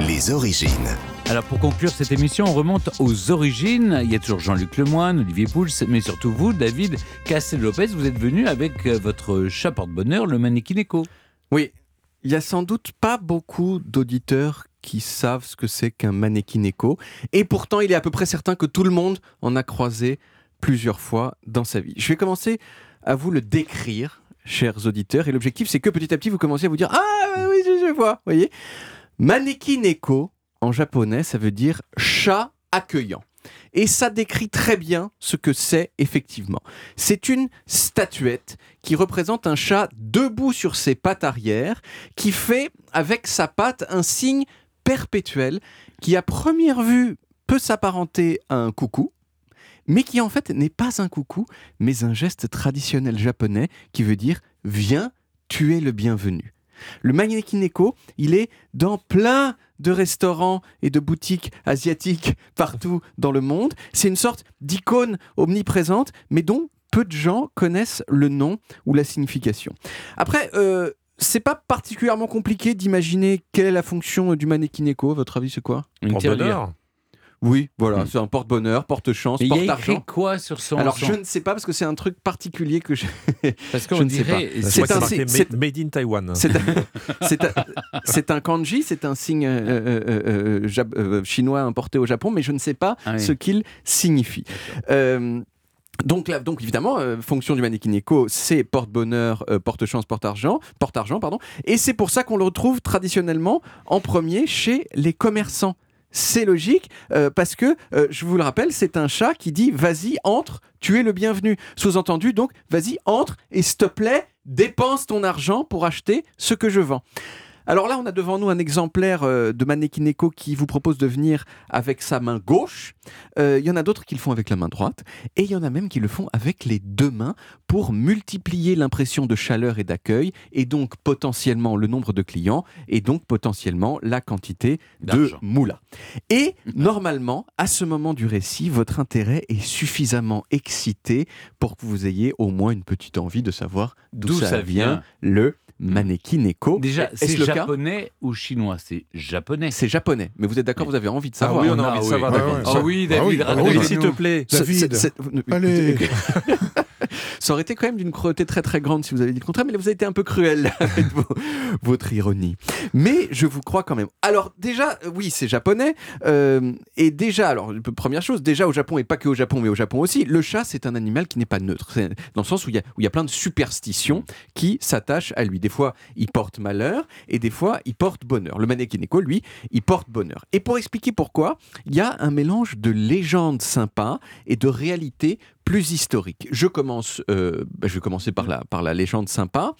Les origines. Alors pour conclure cette émission, on remonte aux origines. Il y a toujours Jean-Luc Lemoine, Olivier Pouls, mais surtout vous, David Castel-Lopez, vous êtes venu avec euh, votre chat porte-bonheur, le Mannequin Oui, il y a sans doute pas beaucoup d'auditeurs qui savent ce que c'est qu'un mannequin écho, et pourtant il est à peu près certain que tout le monde en a croisé plusieurs fois dans sa vie. Je vais commencer à vous le décrire, chers auditeurs, et l'objectif c'est que petit à petit vous commencez à vous dire Ah oui, je, je vois, voyez Mannequin écho, en japonais, ça veut dire chat accueillant. Et ça décrit très bien ce que c'est effectivement. C'est une statuette qui représente un chat debout sur ses pattes arrière, qui fait avec sa patte un signe perpétuel qui à première vue peut s'apparenter à un coucou, mais qui en fait n'est pas un coucou, mais un geste traditionnel japonais qui veut dire viens, tu es le bienvenu. Le Mannequin il est dans plein de restaurants et de boutiques asiatiques partout dans le monde. C'est une sorte d'icône omniprésente, mais dont peu de gens connaissent le nom ou la signification. Après, euh, c'est pas particulièrement compliqué d'imaginer quelle est la fonction du mannequin votre avis, c'est quoi? Une oui, voilà, hmm. c'est un porte-bonheur, porte-chance, porte-argent. Il y a écrit quoi sur son Alors, je ne sais pas parce que c'est un truc particulier que je. Parce qu'on dirait. C'est un made, made in Taiwan. C'est un, kanji, c'est un signe euh, euh, euh, chinois importé au Japon, mais je ne sais pas ah ce qu'il signifie. Donc, là, donc évidemment, fonction du mannequin éco, c'est porte-bonheur, porte-chance, porte-argent, porte-argent, pardon. Et c'est pour ça qu'on le retrouve traditionnellement en premier chez les commerçants c'est logique euh, parce que, euh, je vous le rappelle, c'est un chat qui dit vas-y, entre, tu es le bienvenu. Sous-entendu, donc, vas-y, entre et s'il te plaît, dépense ton argent pour acheter ce que je vends. Alors là, on a devant nous un exemplaire euh, de Mannequin qui vous propose de venir avec sa main gauche. Euh, il y en a d'autres qui le font avec la main droite. Et il y en a même qui le font avec les deux mains pour multiplier l'impression de chaleur et d'accueil, et donc potentiellement le nombre de clients, et donc potentiellement la quantité de moula. Et normalement, à ce moment du récit, votre intérêt est suffisamment excité pour que vous ayez au moins une petite envie de savoir d'où ça, vient le Mannequin Déjà, c'est japonais ou chinois? C'est japonais. C'est japonais. Mais vous êtes d'accord, vous avez envie de savoir. Ah oui, on a envie de savoir. Ah oui, David, ah oui, s'il te plaît. David. Allez. Ça aurait été quand même d'une cruauté très très grande si vous avez dit le contraire, mais vous avez été un peu cruel avec votre ironie. Mais je vous crois quand même. Alors déjà, euh, oui, c'est japonais. Euh, et déjà, alors première chose, déjà au Japon et pas que au Japon, mais au Japon aussi, le chat c'est un animal qui n'est pas neutre. Dans le sens où il y a, plein de superstitions qui s'attachent à lui. Des fois, il porte malheur et des fois, il porte bonheur. Le mannequin lui, il porte bonheur. Et pour expliquer pourquoi, il y a un mélange de légendes sympas et de réalité plus historique. Je commence, euh, bah, je vais commencer par la, par la légende sympa,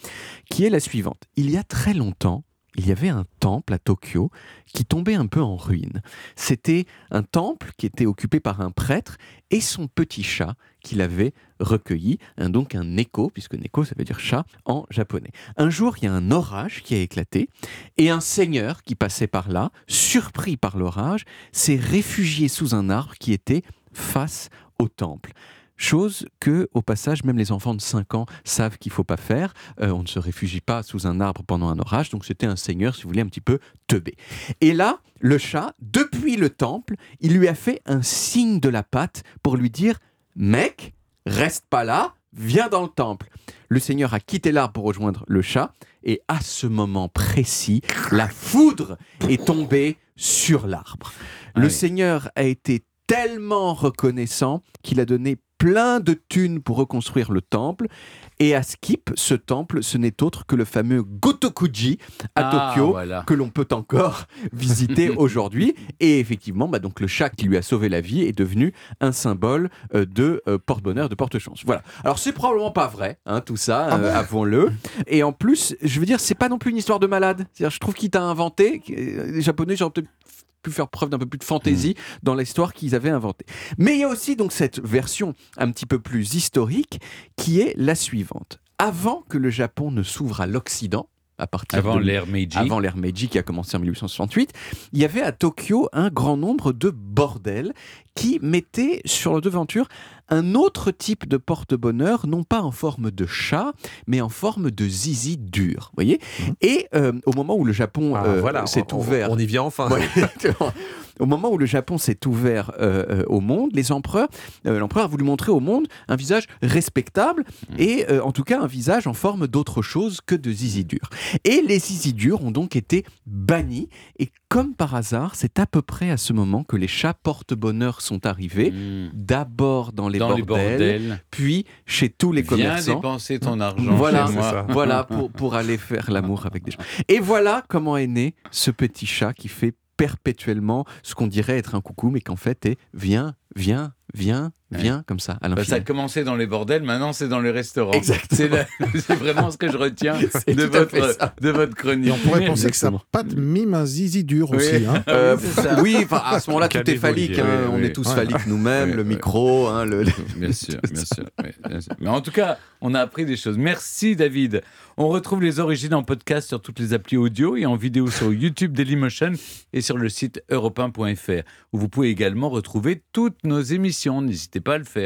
qui est la suivante. Il y a très longtemps, il y avait un temple à Tokyo qui tombait un peu en ruine. C'était un temple qui était occupé par un prêtre et son petit chat qu'il avait recueilli, donc un neko, puisque neko ça veut dire chat en japonais. Un jour, il y a un orage qui a éclaté et un seigneur qui passait par là, surpris par l'orage, s'est réfugié sous un arbre qui était face au temple. Chose que, au passage, même les enfants de 5 ans savent qu'il faut pas faire. Euh, on ne se réfugie pas sous un arbre pendant un orage. Donc c'était un seigneur, si vous voulez, un petit peu teubé. Et là, le chat, depuis le temple, il lui a fait un signe de la patte pour lui dire Mec, reste pas là, viens dans le temple. Le seigneur a quitté l'arbre pour rejoindre le chat. Et à ce moment précis, la foudre est tombée sur l'arbre. Le seigneur a été tellement reconnaissant qu'il a donné plein de thunes pour reconstruire le temple. Et à Skip, ce temple, ce n'est autre que le fameux Gotokuji à ah, Tokyo, que l'on peut encore visiter aujourd'hui. Et effectivement, bah donc le chat qui lui a sauvé la vie est devenu un symbole euh, de euh, porte-bonheur, de porte-chance. Voilà. Alors c'est probablement pas vrai, hein, tout ça, ah euh, avons-le. Et en plus, je veux dire, c'est pas non plus une histoire de malade. Je trouve qu'il t'a inventé. Les Japonais, genre faire preuve d'un peu plus de fantaisie dans l'histoire qu'ils avaient inventée. Mais il y a aussi donc cette version un petit peu plus historique qui est la suivante. Avant que le Japon ne s'ouvre à l'Occident, à partir avant l'ère Meiji. avant l'ère Meiji qui a commencé en 1868, il y avait à Tokyo un grand nombre de bordels qui mettaient sur le devanture un autre type de porte-bonheur, non pas en forme de chat, mais en forme de zizi dur. voyez? Mhm. Et euh, au moment où le Japon Ah, euh, voilà, s'est ouvert. On y vient enfin. Ouais. Au moment où le Japon s'est ouvert euh, euh, au monde, les empereurs, euh, l'empereur a voulu montrer au monde un visage respectable et euh, en tout cas un visage en forme d'autre chose que de zizi dur. Et les zizi durs ont donc été bannis et comme par hasard, c'est à peu près à ce moment que les chats porte-bonheur sont arrivés. Mmh. D'abord dans les Dans les bordels, puis chez tous les Viens commerçants. dépenser ton argent Voilà, chez moi. Voilà, pour, pour aller faire l'amour avec des gens. Et voilà comment est né ce petit chat qui fait perpétuellement ce qu'on dirait être un coucou, mais qu'en fait est viens, viens, viens, viens, comme ça, à Bah, ça a commencé dans les bordels, maintenant c'est dans les restaurants. Exactement. C'est la- c'est vraiment ce que je retiens de votre, de votre chronique. Et on pourrait penser que ça Exactement. patte mime un zizi dur Oui. aussi. Hein. Euh, Oui, enfin, à ce moment-là, tout est phallique. Hein, Oui, on oui. est tous Ouais. phalliques nous-mêmes, Oui, le oui. micro, hein, le, Bien sûr, bien sûr, oui, bien sûr. Mais en tout cas, on a appris des choses. Merci David. On retrouve les origines en podcast sur toutes les applis audio et en vidéo sur YouTube Dailymotion et sur le site europe1.fr où vous pouvez également retrouver toutes nos émissions. Pas le faire.